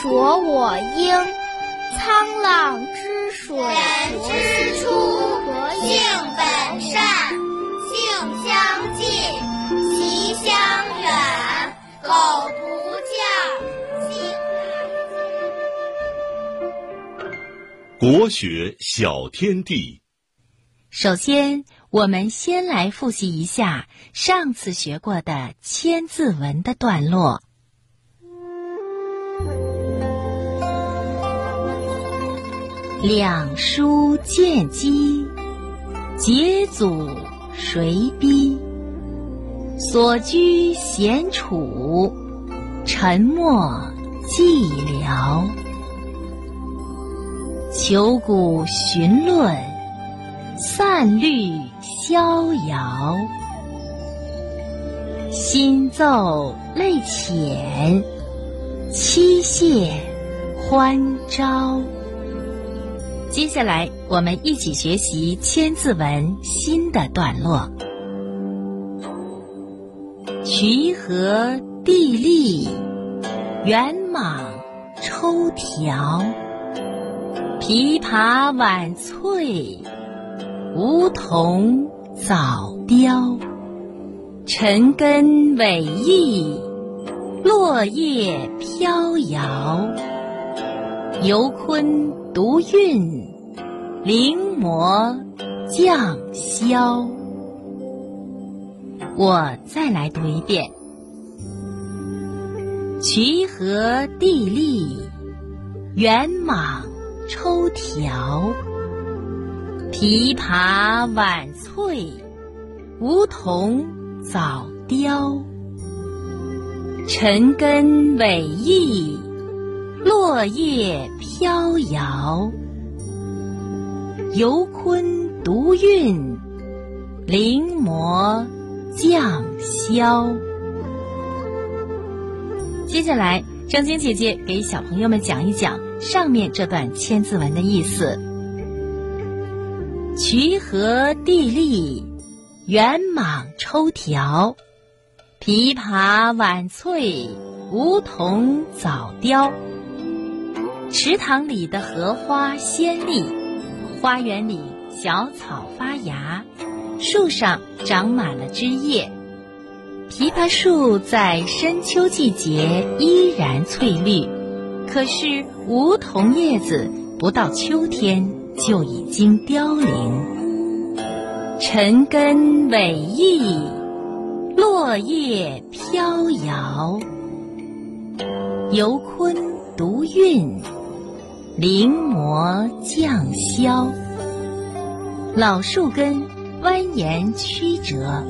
濯我缨。沧浪之水人之初，性本善，性相近，习相远。苟不教，性国学小天地。首先，我们先来复习一下上次学过的《千字文》的段落。两书见机，节祖谁逼？所居闲处，沉默寂寥。求古寻论，散律逍遥。心奏泪浅，妻谢欢招。接下来，我们一起学习《千字文》新的段落。渠河地利，圆蟒抽条。琵琶晚翠，梧桐早凋。尘根伟异，落叶飘摇。游鲲独韵，临摹降霄。我再来读一遍：渠河地利，圆蟒抽条。琵琶晚翠，梧桐早凋。尘根伟异，落叶飘摇。游鲲独韵，临摹降霄。接下来，正晶姐姐给小朋友们讲一讲上面这段千字文的意思：渠河地利，圆蟒抽条。琵琶晚翠，梧桐早凋。池塘里的荷花鲜丽，花园里小草发芽，树上长满了枝叶。枇杷树在深秋季节依然翠绿，可是梧桐叶子不到秋天就已经凋零。尘根伟异，落叶飘摇。游鲲独韵，临摹降霄。老树根蜿蜒曲折。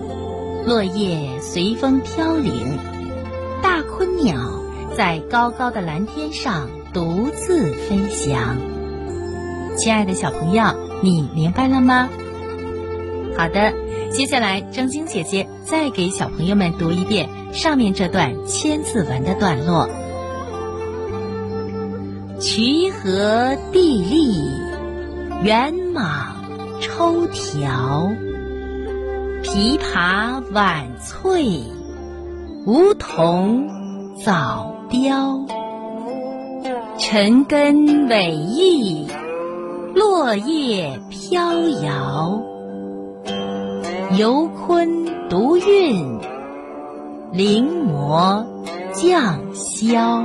落叶随风飘零，大鲲鸟在高高的蓝天上独自飞翔。亲爱的小朋友，你明白了吗？好的，接下来正晶姐姐再给小朋友们读一遍上面这段千字文的段落：渠河地利，圆蟒抽条。琵琶晚翠，梧桐早凋。尘根伟异，落叶飘摇。游鲲独韵，临摹降霄。